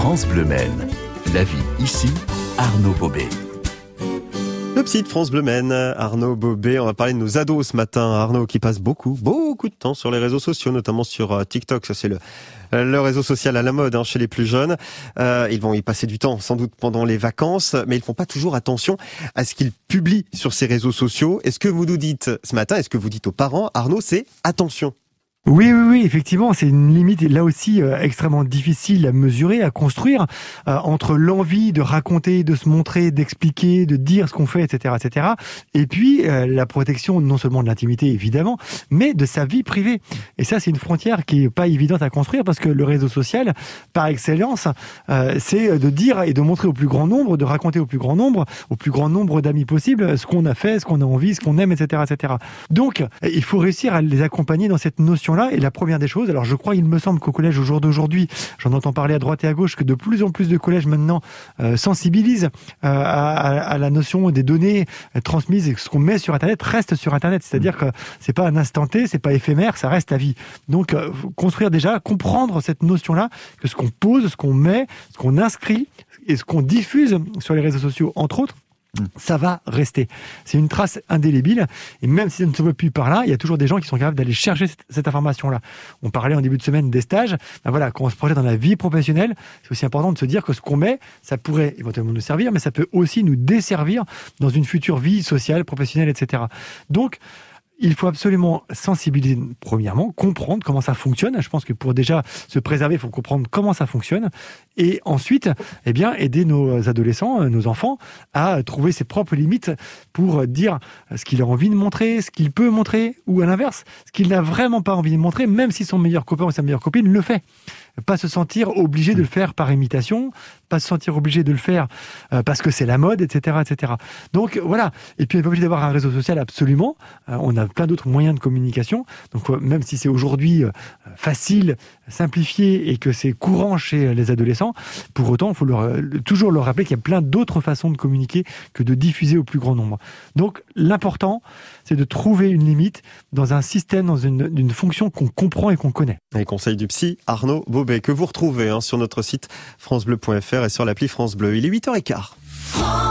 France Bleu Maine. La vie ici, Arnaud Bobet. Le psy de France Bleu Maine, Arnaud Bobet. On va parler de nos ados ce matin. Arnaud qui passe beaucoup, beaucoup de temps sur les réseaux sociaux, notamment sur euh, TikTok. Ça, c'est le, réseau social à la mode hein, chez les plus jeunes. Euh, ils vont y passer du temps, sans doute pendant les vacances, mais ils font pas toujours attention à ce qu'ils publient sur ces réseaux sociaux. Est-ce que vous nous dites ce matin, est-ce que vous dites aux parents, Arnaud, c'est attention? Oui, oui, oui, effectivement, c'est une limite là aussi euh, extrêmement difficile à mesurer, à construire euh, entre l'envie de raconter, de se montrer, d'expliquer, de dire ce qu'on fait, etc., etc. Et puis euh, la protection non seulement de l'intimité évidemment, mais de sa vie privée. Et ça, c'est une frontière qui est pas évidente à construire parce que le réseau social, par excellence, c'est de dire et de montrer au plus grand nombre, de raconter au plus grand nombre, au plus grand nombre d'amis possible, ce qu'on a fait, ce qu'on a envie, ce qu'on aime, etc., etc. Donc, il faut réussir à les accompagner dans cette notion là Et la première des choses, alors je crois, il me semble qu'au collège au jour d'aujourd'hui, j'en entends parler à droite et à gauche, que de plus en plus de collèges maintenant euh, sensibilisent euh, à, la notion des données euh, transmises et que ce qu'on met sur Internet reste sur Internet. C'est-à-dire que c'est pas un instant T, c'est pas éphémère, ça reste à vie. Donc construire déjà, comprendre cette notion-là, que ce qu'on pose, ce qu'on met, ce qu'on inscrit et ce qu'on diffuse sur les réseaux sociaux, entre autres, ça va rester. C'est une trace indélébile. Et même si ça ne se voit plus par là, il y a toujours des gens qui sont capables d'aller chercher cette, information-là. On parlait en début de semaine des stages. Ben voilà, quand on se projette dans la vie professionnelle, c'est aussi important de se dire que ce qu'on met, ça pourrait éventuellement nous servir, mais ça peut aussi nous desservir dans une future vie sociale, professionnelle, etc. Donc, il faut absolument sensibiliser, premièrement, comprendre comment ça fonctionne. Je pense que pour déjà se préserver, il faut comprendre comment ça fonctionne. Et ensuite, eh bien, aider nos adolescents, nos enfants, à trouver ses propres limites pour dire ce qu'il a envie de montrer, ce qu'il peut montrer, ou à l'inverse, ce qu'il n'a vraiment pas envie de montrer, même si son meilleur copain ou sa meilleure copine le fait pas se sentir obligé de le faire par imitation, pas se sentir obligé de le faire euh, parce que c'est la mode, etc., etc. Donc voilà. Et puis, on n'est pas obligé d'avoir un réseau social absolument. Euh, on a plein d'autres moyens de communication. Donc, euh, même si c'est aujourd'hui facile, simplifié et que c'est courant chez les adolescents, pour autant, il faut toujours leur rappeler qu'il y a plein d'autres façons de communiquer que de diffuser au plus grand nombre. Donc, l'important, c'est de trouver une limite dans un système, dans une, une fonction qu'on comprend et qu'on connaît. Les conseils du psy Arnaud Bobet que vous retrouvez hein, sur notre site francebleu.fr et sur l'appli France Bleu. Il est 8h15. France Bleu